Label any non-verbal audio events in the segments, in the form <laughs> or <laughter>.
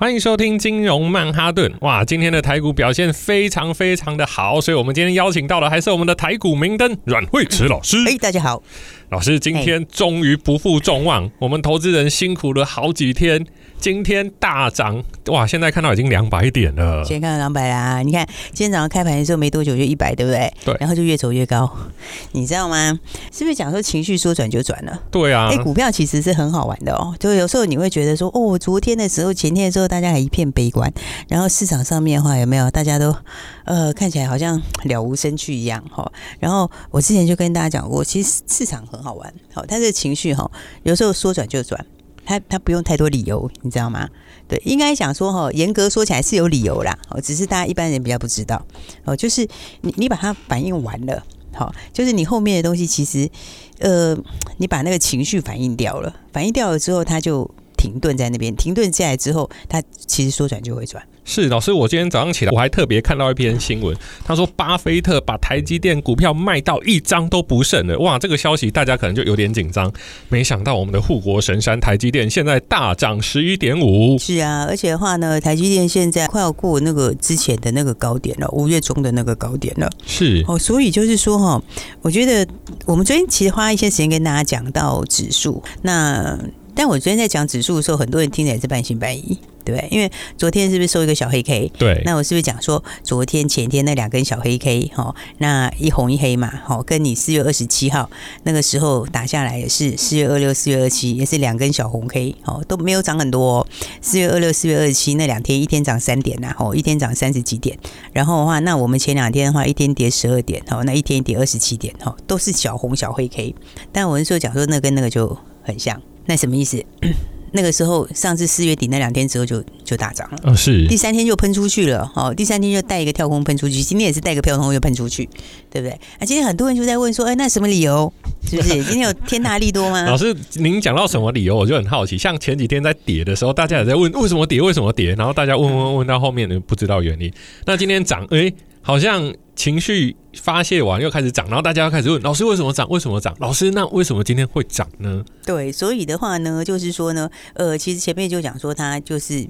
欢迎收听金融曼哈顿。哇，今天的台股表现非常非常的好，所以我们今天邀请到的还是我们的台股明灯阮慧慈老师。哎，大家好，老师今天终于不负众望，我们投资人辛苦了好几天。今天大涨哇！现在看到已经两百点了。现在看到两百啦，你看今天早上开盘的时候没多久就一百，对不对？对。然后就越走越高，你知道吗？是不是讲说情绪说转就转了？对啊。哎，股票其实是很好玩的哦。就有时候你会觉得说，哦，昨天的时候、前天的时候，大家还一片悲观，然后市场上面的话有没有？大家都呃看起来好像了无生趣一样哈。然后我之前就跟大家讲过，其实市场很好玩，好，但是情绪哈，有时候说转就转。他他不用太多理由，你知道吗？对，应该讲说哈，严格说起来是有理由啦，哦，只是大家一般人比较不知道哦。就是你你把它反应完了，好，就是你后面的东西其实，呃，你把那个情绪反应掉了，反应掉了之后，他就停顿在那边，停顿下来之后，它其实说转就会转。是老师，我今天早上起来，我还特别看到一篇新闻，他说巴菲特把台积电股票卖到一张都不剩了。哇，这个消息大家可能就有点紧张。没想到我们的护国神山台积电现在大涨十一点五。是啊，而且的话呢，台积电现在快要过那个之前的那个高点了，五月中的那个高点了。是哦，所以就是说哈，我觉得我们昨天其实花一些时间跟大家讲到指数，那但我昨天在讲指数的时候，很多人听起来是半信半疑。对，因为昨天是不是收一个小黑 K？对，那我是不是讲说昨天前天那两根小黑 K？哈，那一红一黑嘛，哈，跟你四月二十七号那个时候打下来也是四月二六、四月二七，也是两根小红 K，哦，都没有涨很多。四月二六、四月二十七那两天，一天涨三点呐，哦，一天涨三十几点。然后的话，那我们前两天的话，一天跌十二点，哦，那一天跌二十七点，哦，都是小红小黑 K。但我是说讲说那跟那个就很像，那什么意思？<clears throat> 那个时候，上次四月底那两天之后就就大涨了，哦，是第三天就喷出去了，哦，第三天就带一个跳空喷出去，今天也是带个跳空又喷出去，对不对？啊，今天很多人就在问说，哎，那什么理由？是不是 <laughs> 今天有天大利多吗？老师，您讲到什么理由，我就很好奇。像前几天在跌的时候，大家也在问为什么跌，为什么跌，然后大家问问问到后面呢，不知道原因。那今天涨，哎。好像情绪发泄完又开始涨，然后大家又开始问老师为什么涨？为什么涨？老师，那为什么今天会涨呢？对，所以的话呢，就是说呢，呃，其实前面就讲说他就是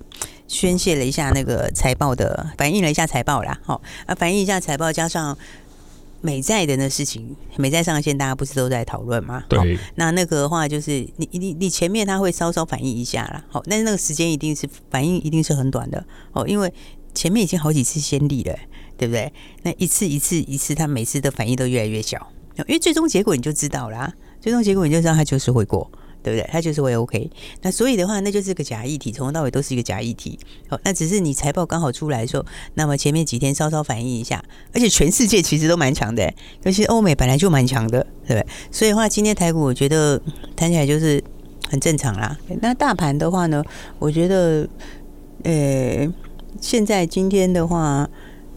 宣泄了一下那个财报的，反映了一下财报啦，好啊，反映一下财报，加上美债的那事情，美债上线大家不是都在讨论吗？对，那那个的话就是你你你前面他会稍稍反映一下啦，好，但是那个时间一定是反应一定是很短的哦，因为前面已经好几次先例了。对不对？那一次一次一次，他每次的反应都越来越小，因为最终结果你就知道啦。最终结果你就知道他就是会过，对不对？他就是会 OK。那所以的话，那就是个假议题，从头到尾都是一个假议题。哦，那只是你财报刚好出来的时候，那么前面几天稍稍反应一下，而且全世界其实都蛮强的，尤其欧美本来就蛮强的，对不对？所以的话，今天台股我觉得谈起来就是很正常啦。那大盘的话呢，我觉得，呃，现在今天的话。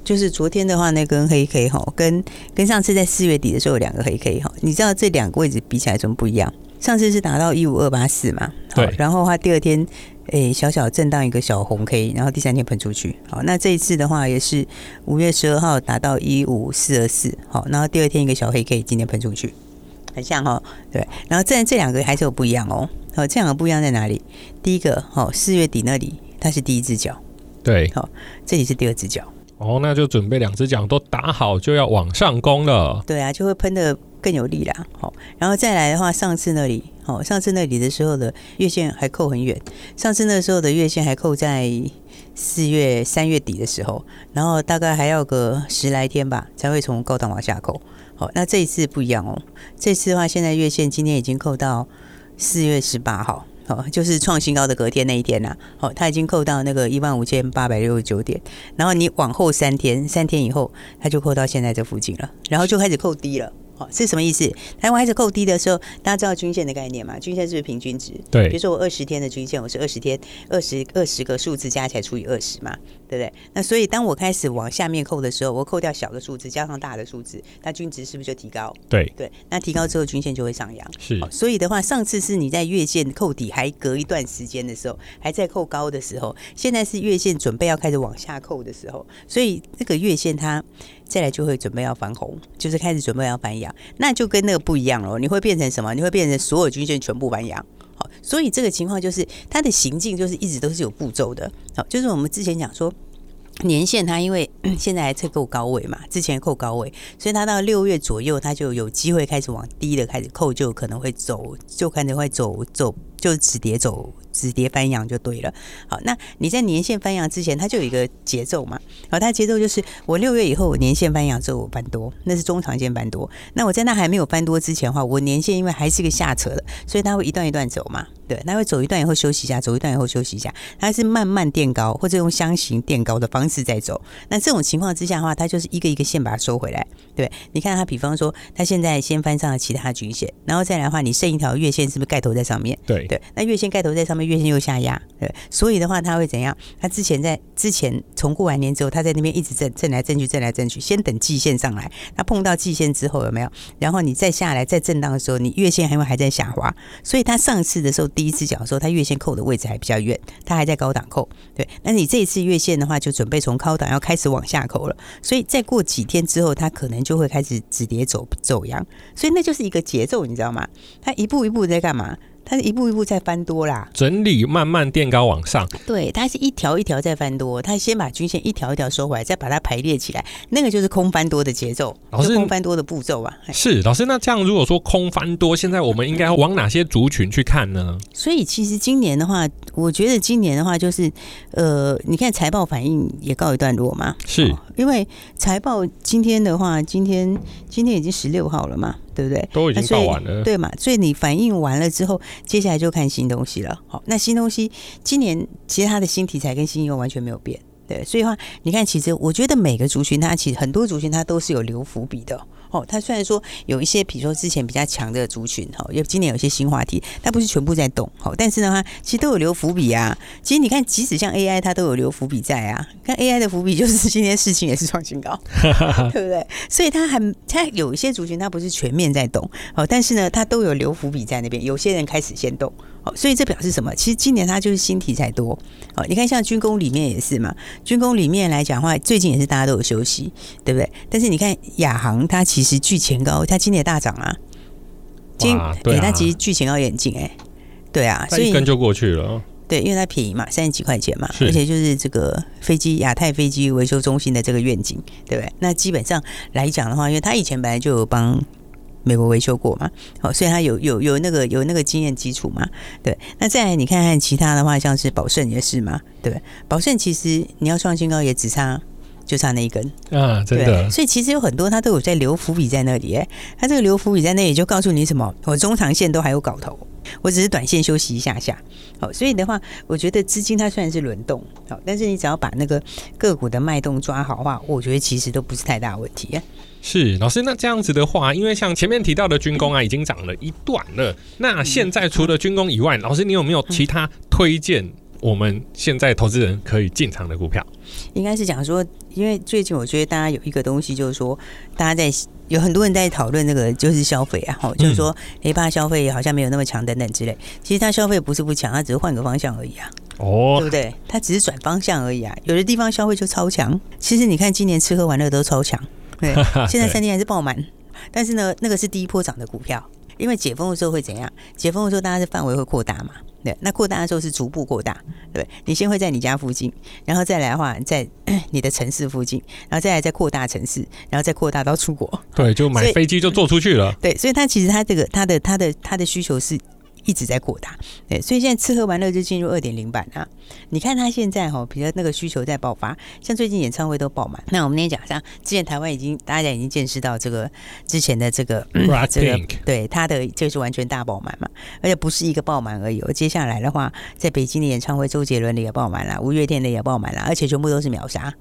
就是昨天的话，那根黑 K 哈，跟跟上次在四月底的时候有两个黑 K 哈，你知道这两个位置比起来怎么不一样？上次是达到一五二八四嘛，对，然后的话第二天诶、欸、小小震荡一个小红 K，然后第三天喷出去，好，那这一次的话也是五月十二号达到一五四二四，好，然后第二天一个小黑 K，今天喷出去，很像哈，对，然后这这两个还是有不一样哦，好，这两个不一样在哪里？第一个好，四月底那里它是第一只脚，对，好，这里是第二只脚。哦，那就准备两只脚都打好，就要往上攻了。对啊，就会喷得更有力啦。好，然后再来的话，上次那里，好，上次那里的时候的月线还扣很远。上次那时候的月线还扣在四月、三月底的时候，然后大概还要个十来天吧，才会从高档往下扣。好，那这一次不一样哦。这次的话，现在月线今天已经扣到四月十八号。哦，就是创新高的隔天那一天呐、好、哦，它已经扣到那个一万五千八百六十九点，然后你往后三天，三天以后它就扣到现在这附近了，然后就开始扣低了，哦，是什么意思？台湾开始扣低的时候，大家知道均线的概念吗？均线是不是平均值？对。比如说我二十天的均线，我是二十天二十二十个数字加起来除以二十嘛，对不对？那所以当我开始往下面扣的时候，我扣掉小的数字，加上大的数字，那均值是不是就提高？对对。那提高之后，均线就会上扬。是。所以的话，上次是你在月线扣底还隔一段时间的时候，还在扣高的时候，现在是月线准备要开始往下扣的时候，所以这个月线它。再来就会准备要翻红，就是开始准备要翻阳，那就跟那个不一样了。你会变成什么？你会变成所有均线全部翻阳。好，所以这个情况就是它的行进就是一直都是有步骤的。好，就是我们之前讲说，年限它因为 <clears throat> 现在还在够高位嘛，之前扣高位，所以它到六月左右，它就有机会开始往低的开始扣，就可能会走，就可能会走走，就止跌走。止跌翻扬就对了。好，那你在年线翻扬之前，它就有一个节奏嘛。好，它节奏就是我六月以后，我年线翻扬之后我翻多，那是中长线翻多。那我在那还没有翻多之前的话，我年线因为还是个下扯的，所以它会一段一段走嘛。对，它会走一段以后休息一下，走一段以后休息一下，它是慢慢垫高或者用箱型垫高的方式在走。那这种情况之下的话，它就是一个一个线把它收回来。对，你看它，比方说它现在先翻上了其他均线，然后再来的话，你剩一条月线是不是盖头在上面？对对，那月线盖头在上面。月线又下压，对，所以的话，它会怎样？它之前在之前从过完年之后，它在那边一直震震来震去，震来震去，先等季线上来，它碰到季线之后有没有？然后你再下来再震荡的时候，你月线还会还在下滑，所以它上次的时候第一次讲的时候，它月线扣的位置还比较远，它还在高档扣，对。那你这一次月线的话，就准备从高档要开始往下扣了，所以再过几天之后，它可能就会开始止跌走走阳，所以那就是一个节奏，你知道吗？它一步一步在干嘛？它是一步一步在翻多啦，整理慢慢垫高往上。对，它是一条一条在翻多，它先把均线一条一条收回来，再把它排列起来，那个就是空翻多的节奏，老师空翻多的步骤啊。是老师，那这样如果说空翻多，现在我们应该往哪些族群去看呢？所以其实今年的话，我觉得今年的话就是，呃，你看财报反应也告一段落嘛，是、哦、因为财报今天的话，今天今天已经十六号了嘛。对不对？都已经报完了，对嘛？所以你反应完了之后，接下来就看新东西了。好，那新东西今年其实它的新题材跟新应用完全没有变。对，所以的话，你看，其实我觉得每个族群它其实很多族群它都是有留伏笔的。哦，它虽然说有一些，比如说之前比较强的族群，哈，因为今年有些新话题，它不是全部在动，好，但是呢，它其实都有留伏笔啊。其实你看，即使像 AI，它都有留伏笔在啊。看 AI 的伏笔，就是 <laughs> 今天事情也是创新高，<laughs> 对不对？所以它还它有一些族群，它不是全面在动，好，但是呢，它都有留伏笔在那边。有些人开始先动。哦，所以这表示什么？其实今年它就是新题材多。哦，你看像军工里面也是嘛，军工里面来讲的话，最近也是大家都有休息，对不对？但是你看亚航，它其实距前高，它今年大涨啊。今对它其实距前高也很近哎，对啊，所以一根就过去了。对，因为它便宜嘛，三十几块钱嘛，而且就是这个飞机亚太飞机维修中心的这个愿景，对不对？那基本上来讲的话，因为它以前本来就有帮。美国维修过嘛？好，所以它有有有那个有那个经验基础嘛？对。那再来你看看其他的话，像是宝盛也是嘛？对。宝盛其实你要创新高也只差就差那一根啊，真的。所以其实有很多它都有在留伏笔在那里，哎，它这个留伏笔在那里就告诉你什么？我中长线都还有搞头，我只是短线休息一下下。好，所以的话，我觉得资金它虽然是轮动，好，但是你只要把那个个股的脉动抓好的话，我觉得其实都不是太大问题。是老师，那这样子的话，因为像前面提到的军工啊，已经涨了一段了。那现在除了军工以外，老师你有没有其他推荐我们现在投资人可以进场的股票？应该是讲说，因为最近我觉得大家有一个东西，就是说大家在有很多人在讨论那个就是消费啊，哈，就是说诶，怕消费好像没有那么强等等之类。其实它消费不是不强，它只是换个方向而已啊。哦，对不对？它只是转方向而已啊。有的地方消费就超强，其实你看今年吃喝玩乐都超强。对，<laughs> 现在餐厅还是爆满，但是呢，那个是第一波涨的股票，因为解封的时候会怎样？解封的时候，大家的范围会扩大嘛？对，那扩大的时候是逐步扩大，对，你先会在你家附近，然后再来的话，在 <clears throat> 你的城市附近，然后再来再扩大城市，然后再扩大到出国。对，就买飞机就坐出去了。对，所以它其实它这个它的它的它的需求是。一直在扩大，对，所以现在吃喝玩乐就进入二点零版啊。你看他现在哈，比如那个需求在爆发，像最近演唱会都爆满。那我们那天讲，像之前台湾已经大家已经见识到这个之前的这个、嗯、这个，对他的就是完全大爆满嘛，而且不是一个爆满而已。接下来的话，在北京的演唱会，周杰伦的也爆满了，五月天的也爆满了，而且全部都是秒杀。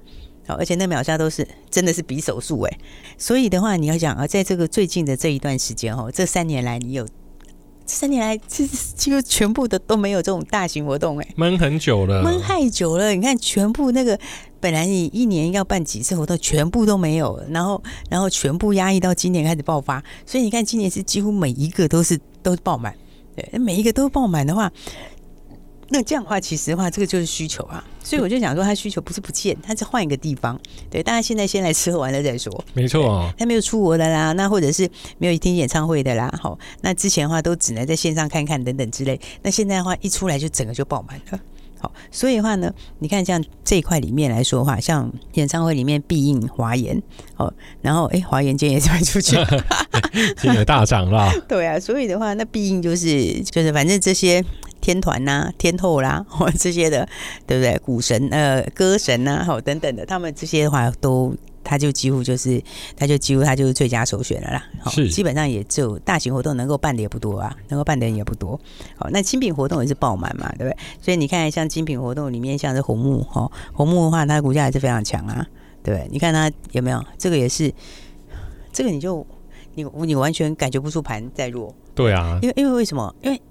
好，而且那秒杀都是真的是比手速哎，所以的话你要想啊，在这个最近的这一段时间哦，这三年来你有这三年来这几乎全部的都没有这种大型活动哎，闷很久了，闷太久了。你看全部那个本来你一年要办几次活动，全部都没有，然后然后全部压抑到今年开始爆发，所以你看今年是几乎每一个都是都是爆满，对，每一个都爆满的话。那这样的话，其实的话，这个就是需求啊，所以我就想说，他需求不是不见，他是换一个地方。对，大家现在先来吃喝玩乐再说。没错哦，他没有出国的啦，那或者是没有听演唱会的啦，好，那之前的话都只能在线上看看等等之类。那现在的话，一出来就整个就爆满了。好，所以的话呢，你看像这一块里面来说的话，像演唱会里面必应华研，哦，然后哎，华研今天也是卖出去，<laughs> 今天大涨了。<laughs> 对啊，所以的话，那必应就是就是反正这些。天团呐、啊，天后啦，或 <laughs> 这些的，对不对？股神呃，歌神呐、<laughs> 啊，好等等的，他们这些的话都，他就几乎就是，他就几乎他就是最佳首选了啦。好，基本上也就大型活动能够办的也不多啊，能够办的人也不多。好，那精品活动也是爆满嘛，对不对？所以你看，像精品活动里面，像是红木哈，红木的话，它的股价还是非常强啊，对不对？你看它有没有？这个也是，这个你就你你完全感觉不出盘在弱。对啊，因为因为为什么？因为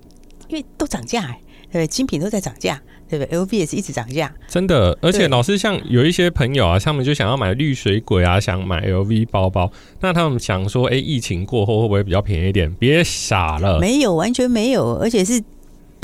因为都涨价哎，对不对？精品都在涨价，对不对？LV 也是一直涨价，真的。而且老师像有一些朋友啊，他们就想要买绿水鬼啊，想买 LV 包包，那他们想说，哎，疫情过后会不会比较便宜一点？别傻了，没有，完全没有，而且是。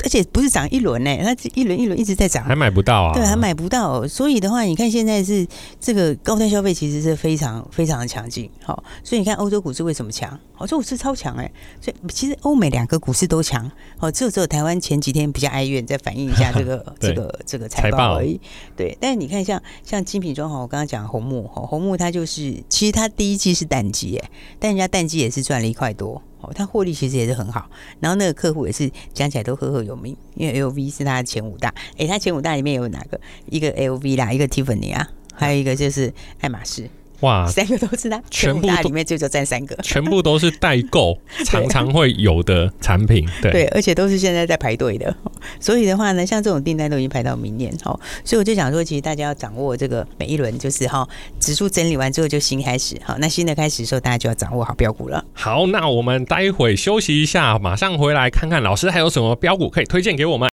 而且不是涨一轮呢，它一轮一轮一直在涨，还买不到啊？对，还买不到。所以的话，你看现在是这个高端消费其实是非常非常的强劲。好，所以你看欧洲股市为什么强？欧洲股市超强哎。所以其实欧美两个股市都强。哦，只有只有台湾前几天比较哀怨，再反映一下 <laughs> 这个这个这个财报而已。对，但是你看像像精品装潢，我刚刚讲红木，红木它就是其实它第一季是淡季哎，但人家淡季也是赚了一块多。哦，他获利其实也是很好，然后那个客户也是讲起来都赫赫有名，因为 LV 是他的前五大，诶，他前五大里面有哪个？一个 LV 啦，一个 Tiffany 啊，还有一个就是爱马仕。哇，三个都是它，全部里面就就占三个，全部都是代购，<laughs> 常常会有的产品，对。对，而且都是现在在排队的，所以的话呢，像这种订单都已经排到明年，好，所以我就想说，其实大家要掌握这个每一轮，就是哈，指数整理完之后就新开始，好，那新的开始的时候，大家就要掌握好标股了。好，那我们待会休息一下，马上回来看看老师还有什么标股可以推荐给我们。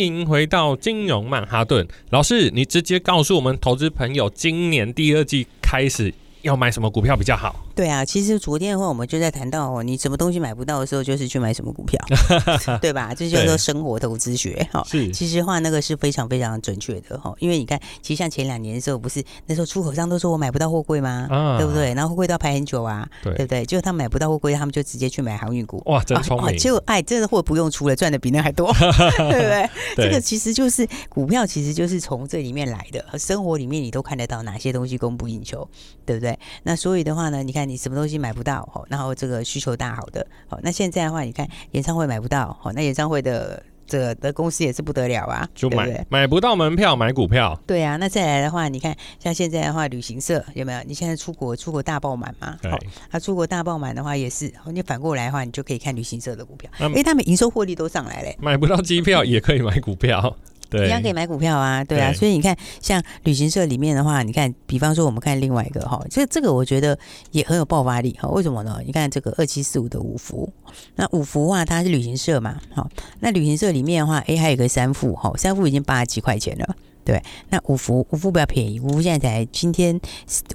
欢迎回到金融曼哈顿，老师，你直接告诉我们投资朋友，今年第二季开始要买什么股票比较好？对啊，其实昨天的话，我们就在谈到哦，你什么东西买不到的时候，就是去买什么股票，<laughs> 对吧？这叫做生活投资学哈。是，其实话那个是非常非常准确的哈。因为你看，其实像前两年的时候，不是那时候出口商都说我买不到货柜吗？啊，对不对？然后货柜都要排很久啊，对，对不对？结果他们买不到货柜，他们就直接去买航运股。哇，真聪明！就哎，这个货不用出了，赚的比那还多，<laughs> 对不对？对这个其实就是股票，其实就是从这里面来的。生活里面你都看得到哪些东西供不应求，对不对？那所以的话呢，你看你什么东西买不到？好，然后这个需求大好的，好，那现在的话，你看演唱会买不到，好，那演唱会的这的公司也是不得了啊，就买对对买不到门票买股票。对啊，那再来的话，你看像现在的话，旅行社有没有？你现在出国出国大爆满嘛？对，他、哦、出国大爆满的话也是，你反过来的话，你就可以看旅行社的股票，嗯、因为他们营收获利都上来了。买不到机票也可以买股票。对，一样可以买股票啊，对啊，对，所以你看，像旅行社里面的话，你看，比方说我们看另外一个哈，这这个我觉得也很有爆发力哈。为什么呢？你看这个二七四五的五福，那五福话，它是旅行社嘛，好，那旅行社里面的话，哎，还有一个三富哈，三富已经八十几块钱了，对，那五福五福比较便宜，五福现在才今天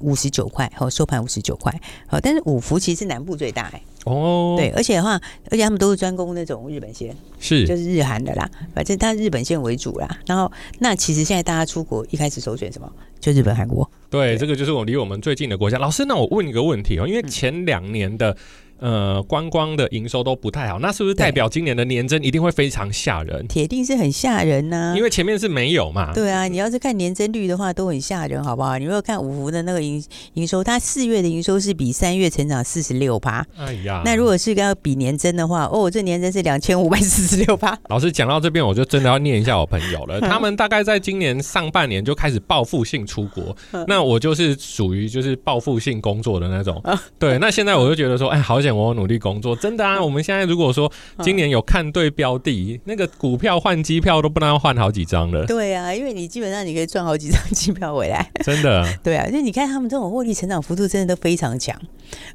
五十九块，好，收盘五十九块，好，但是五福其实是南部最大哎。哦，对，而且的话，而且他们都是专攻那种日本线，是就是日韩的啦，反正它日本线为主啦。然后，那其实现在大家出国一开始首选什么？就日本、韩国。对，对，这个就是我离我们最近的国家。老师，那我问一个问题哦，因为前两年的。呃，观光的营收都不太好，那是不是代表今年的年增一定会非常吓人？铁定是很吓人呐、啊，因为前面是没有嘛。对啊，你要是看年增率的话，都很吓人，好不好？你如果看五福的那个营营收，它四月的营收是比三月成长四十六趴。哎呀，那如果是要比年增的话，哦，这年增是两千五百四十六趴。<laughs> 老师讲到这边，我就真的要念一下我朋友了。<laughs> 他们大概在今年上半年就开始报复性出国，<laughs> 那我就是属于就是报复性工作的那种。对，那现在我就觉得说，哎，好险我努力工作。真的啊！我们现在如果说今年有看对标的，那个股票换机票都不能换好几张了。对啊，因为你基本上你可以赚好几张机票回来。真的。<laughs> 对啊，因为你看他们这种获利成长幅度真的都非常强，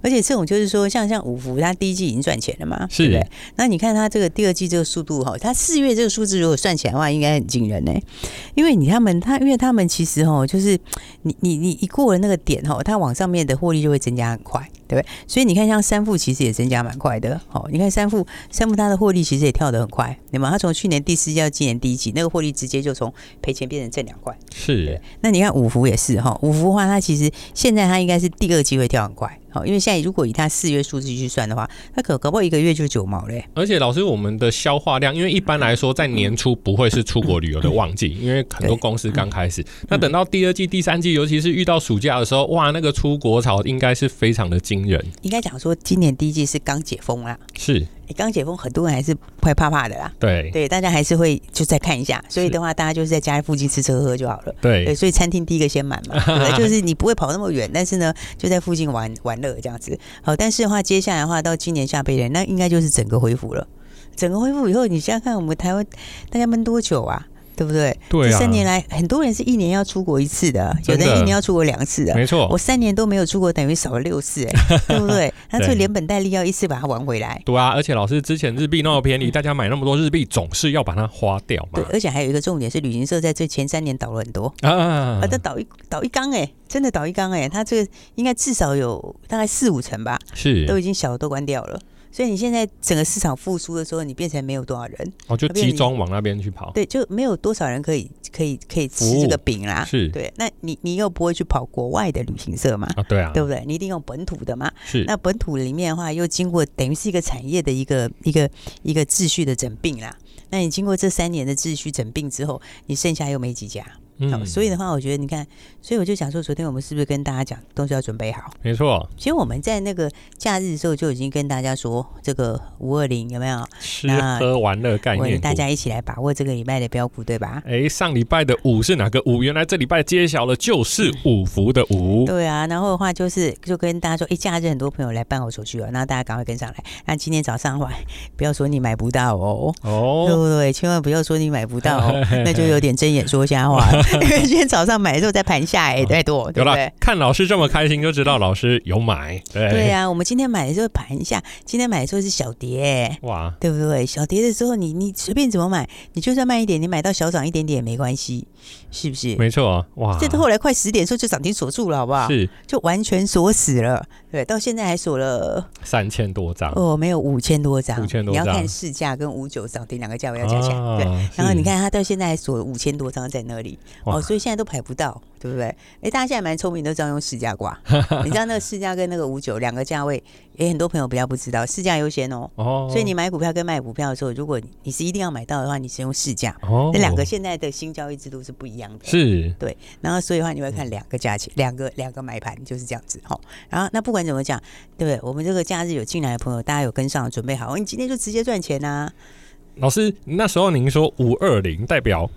而且这种就是说，像像五福，它第一季已经赚钱了嘛，是对不对？那你看它这个第二季这个速度哈，它四月这个数字如果算起来的话，应该很惊人呢。因为你他们他，因为他们其实哈，就是你你你一过了那个点哈，它往上面的获利就会增加很快，对不对？所以你看像三富其实也增加蛮快的，好，你看三富，三富它的获利其实也跳得很快，对吗？它从去年第四季到今年第一季，那个获利直接就从赔钱变成挣两块。是，那你看五福也是哈，五福的话，它其实现在它应该是第二季会跳很快。好，因为现在如果以它四月数字去算的话，它可搞不好一个月就九毛嘞。而且老师，我们的消化量，因为一般来说在年初不会是出国旅游的旺季，因为很多公司刚开始。那等到第二季、第三季，尤其是遇到暑假的时候，哇，那个出国潮应该是非常的惊人。应该讲说，今年第一季是刚解封啦。是。你刚解封，很多人还是会怕怕的啦。对对，大家还是会就再看一下。所以的话，大家就是在家附近吃吃喝喝就好了。对对，所以餐厅第一个先满嘛，<laughs> 对，就是你不会跑那么远，但是呢，就在附近玩玩乐这样子。好，但是的话，接下来的话，到今年下半年，那应该就是整个恢复了。整个恢复以后，你想想看，我们台湾大家闷多久啊？对不对？对啊，这三年来，很多人是一年要出国一次的，有的人一年要出国两次的。没错，我三年都没有出国，等于少了六次，哎，<laughs> 对不对？那就连本带利要一次把它玩回来。对啊，而且老师之前日币那么便宜，大家买那么多日币，总是要把它花掉嘛。对，而且还有一个重点是，旅行社在这前三年倒了很多啊，啊，它倒一倒一缸，哎，真的倒一缸，哎，它这个应该至少有大概四五成吧，是都已经小的都关掉了。所以你现在整个市场复苏的时候，你变成没有多少人，哦，就集中往那边去跑，对，就没有多少人可以可以可以吃这个饼啦，是对。那你你又不会去跑国外的旅行社嘛？啊，对啊，对不对？你一定用本土的嘛？是。那本土里面的话，又经过等于是一个产业的一个一个一个秩序的整并啦。那你经过这三年的秩序整并之后，你剩下又没几家。嗯，所以的话，我觉得你看，所以我就想说，昨天我们是不是跟大家讲，东西要准备好？没错。其实我们在那个假日的时候就已经跟大家说，这个五二零有没有吃喝玩乐概念？大家一起来把握这个礼拜的标股，对吧？哎，上礼拜的五是哪个五？原来这礼拜揭晓了，就是五福的五。对啊，然后的话就是就跟大家说，哎，假日很多朋友来办好手续了，那大家赶快跟上来。那今天早上的话，不要说你买不到哦，哦，对不对？千万不要说你买不到哦，那就有点睁眼说瞎话。因 <laughs> 为今天早上买的时候在盘下哎，太多，对不对？看老师这么开心，就知道老师有买。对对啊，我们今天买的时候盘下，今天买的时候是小跌，哇，对不对？小跌的时候，你你随便怎么买，你就算慢一点，你买到小涨一点点也没关系，是不是？没错啊，哇！这后来快十点的时候就涨停锁住了，好不好？是，就完全锁死了。对，到现在还锁了三千多张哦，没有五千多张，五千多张。你要看市价跟五九涨停两个价位要加起来，对。然后你看他到现在还锁了五千多张在那里，哦，所以。现在都排不到，对不对？哎，大家现在蛮聪明，都知道用市价挂。<laughs> 你知道那个市价跟那个五九两个价位，也很多朋友比较不知道，市价优先哦。哦。所以你买股票跟卖股票的时候，如果你是一定要买到的话，你是用市价。哦。那两个现在的新交易制度是不一样的。是。对。然后所以的话，你会看两个价钱，两个两个买盘就是这样子。哦。然后那不管怎么讲，对不对？我们这个假日有进来的朋友，大家有跟上准备好，你今天就直接赚钱呐、啊。老师，那时候您说五二零代表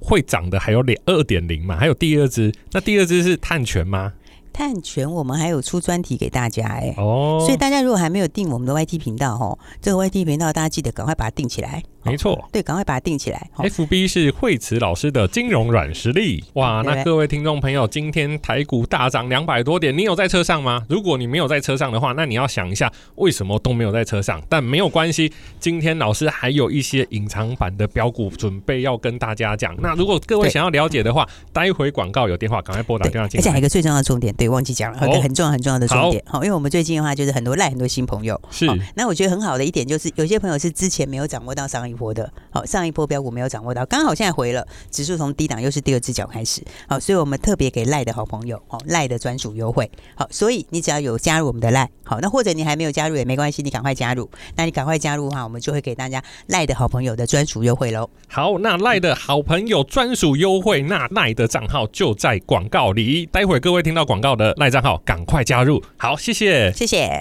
会涨的还有两二点零嘛？还有第二支，那第二支是碳权吗？碳权我们还有出专题给大家哎、欸，哦，所以大家如果还没有订我们的 YT 频道哦，这个 YT 频道大家记得赶快把它订起来。没错，对，赶快把它定起来。FB 是惠慈老师的金融软实力哇！那各位听众朋友，今天台股大涨两百多点，你有在车上吗？如果你没有在车上的话，那你要想一下为什么都没有在车上。但没有关系，今天老师还有一些隐藏版的标股准备要跟大家讲。那如果各位想要了解的话，待会广告有电话，赶快拨打电话进来。而且还有一个最重要的重点，对，忘记讲了，一个很重要很重要的重点。好，因为我们最近的话就是很多赖很多新朋友。是。那我觉得很好的一点就是，有些朋友是之前没有掌握到上一波的。好。上一波标股没有掌握到，刚好现在回了，指数从低档又是第二只脚开始，好，所以我们特别给赖的好朋友，哦，赖的专属优惠，好，所以你只要有加入我们的赖，好，那或者你还没有加入也没关系，你赶快加入，那你赶快加入的话，我们就会给大家赖的好朋友的专属优惠喽。好，那赖的好朋友专属优惠，那赖的账号就在广告里，待会各位听到广告的赖账号，赶快加入。好，谢谢，谢谢。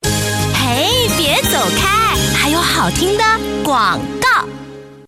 嘿，别走开，还有好听的广告。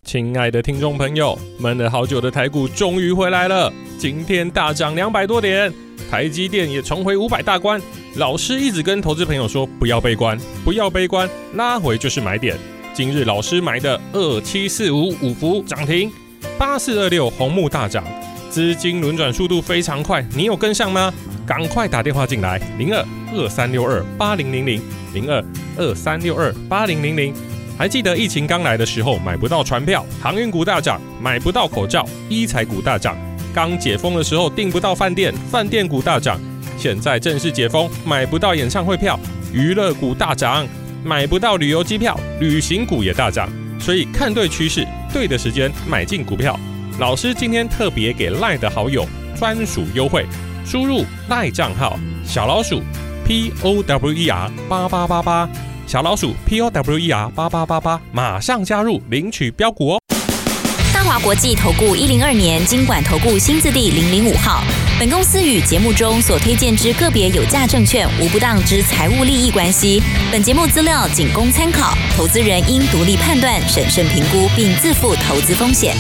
亲爱的听众朋友，闷了好久的台股终于回来了，今天大涨两百多点，台积电也重回五百大关。老师一直跟投资朋友说，不要悲观，不要悲观，拉回就是买点。今日老师买的二七四五五福涨停，八四二六红木大涨，资金轮转速度非常快，你有跟上吗？赶快打电话进来，零二二三六二八零零零零二二三六二八零零零。还记得疫情刚来的时候，买不到船票，航运股大涨，买不到口罩，医材股大涨。刚解封的时候订不到饭店，饭店股大涨。现在正式解封，买不到演唱会票，娱乐股大涨，买不到旅游机票，旅行股也大涨。所以看对趋势，对的时间买进股票。老师今天特别给赖的好友专属优惠，输入赖账号小老鼠 P O W E R 八八八八。小老鼠 P O W E R 八八八八，马上加入领取标股哦！大华国际投顾一零二年金管投顾新字第零零五号。本公司与节目中所推荐之个别有价证券无不当之财务利益关系。本节目资料仅供参考，投资人应独立判断、审慎评估，并自负投资风险。